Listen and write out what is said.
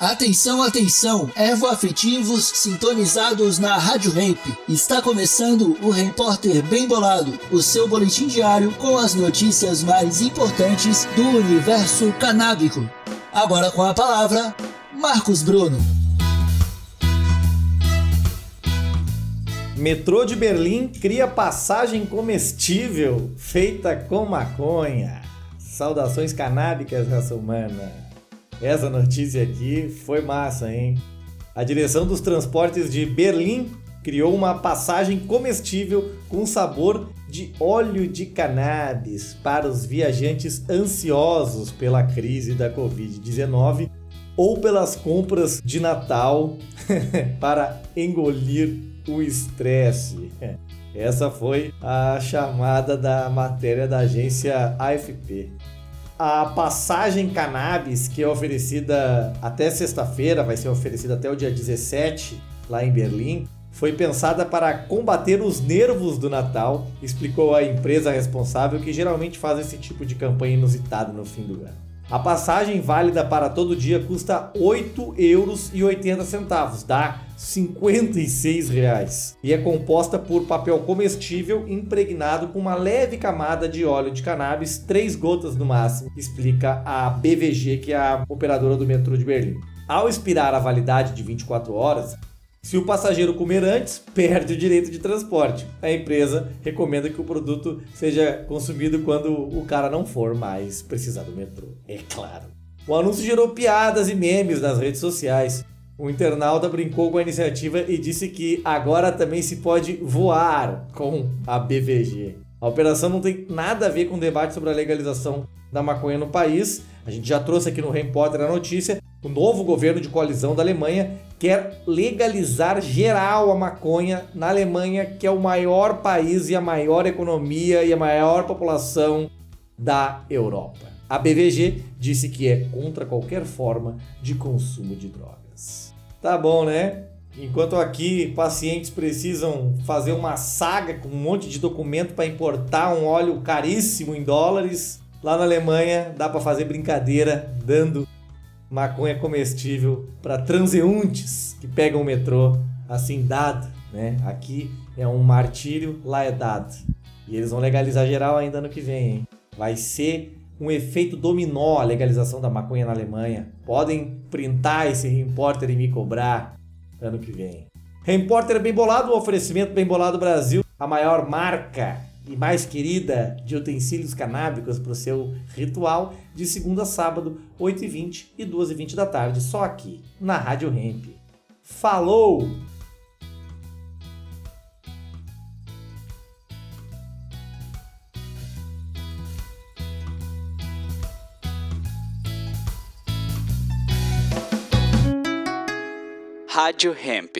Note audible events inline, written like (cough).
Atenção, atenção, ervo-afetivos sintonizados na Rádio Ramp. Está começando o Repórter Bem Bolado, o seu boletim diário com as notícias mais importantes do universo canábico. Agora com a palavra, Marcos Bruno. Metrô de Berlim cria passagem comestível feita com maconha. Saudações canábicas, raça humana. Essa notícia aqui foi massa, hein? A direção dos transportes de Berlim criou uma passagem comestível com sabor de óleo de cannabis para os viajantes ansiosos pela crise da Covid-19 ou pelas compras de Natal (laughs) para engolir o estresse. Essa foi a chamada da matéria da agência AFP. A passagem cannabis, que é oferecida até sexta-feira, vai ser oferecida até o dia 17, lá em Berlim, foi pensada para combater os nervos do Natal, explicou a empresa responsável que geralmente faz esse tipo de campanha inusitada no fim do ano. A passagem válida para todo dia custa R$ 8,80, dá 56 reais, e é composta por papel comestível impregnado com uma leve camada de óleo de cannabis, três gotas no máximo, explica a BVG, que é a operadora do metrô de Berlim. Ao expirar a validade de 24 horas, se o passageiro comer antes, perde o direito de transporte. A empresa recomenda que o produto seja consumido quando o cara não for mais precisar do metrô. É claro. O anúncio gerou piadas e memes nas redes sociais. O internauta brincou com a iniciativa e disse que agora também se pode voar com a BVG. A operação não tem nada a ver com o debate sobre a legalização da maconha no país. A gente já trouxe aqui no Repórter a notícia. O novo governo de coalizão da Alemanha quer legalizar geral a maconha na Alemanha, que é o maior país e a maior economia e a maior população da Europa. A BVG disse que é contra qualquer forma de consumo de drogas. Tá bom, né? Enquanto aqui pacientes precisam fazer uma saga com um monte de documento para importar um óleo caríssimo em dólares, lá na Alemanha dá para fazer brincadeira dando maconha comestível para transeuntes que pegam o metrô assim dado, né? Aqui é um martírio, lá é dado. E eles vão legalizar geral ainda ano que vem, hein? Vai ser um efeito dominó a legalização da maconha na Alemanha. Podem printar esse repórter e me cobrar ano que vem. Repórter Bem Bolado, um oferecimento Bem Bolado Brasil, a maior marca e mais querida de utensílios canábicos para o seu ritual, de segunda a sábado, 8h20 e 12h20 da tarde, só aqui, na Rádio Hemp. Falou! Rádio Hemp.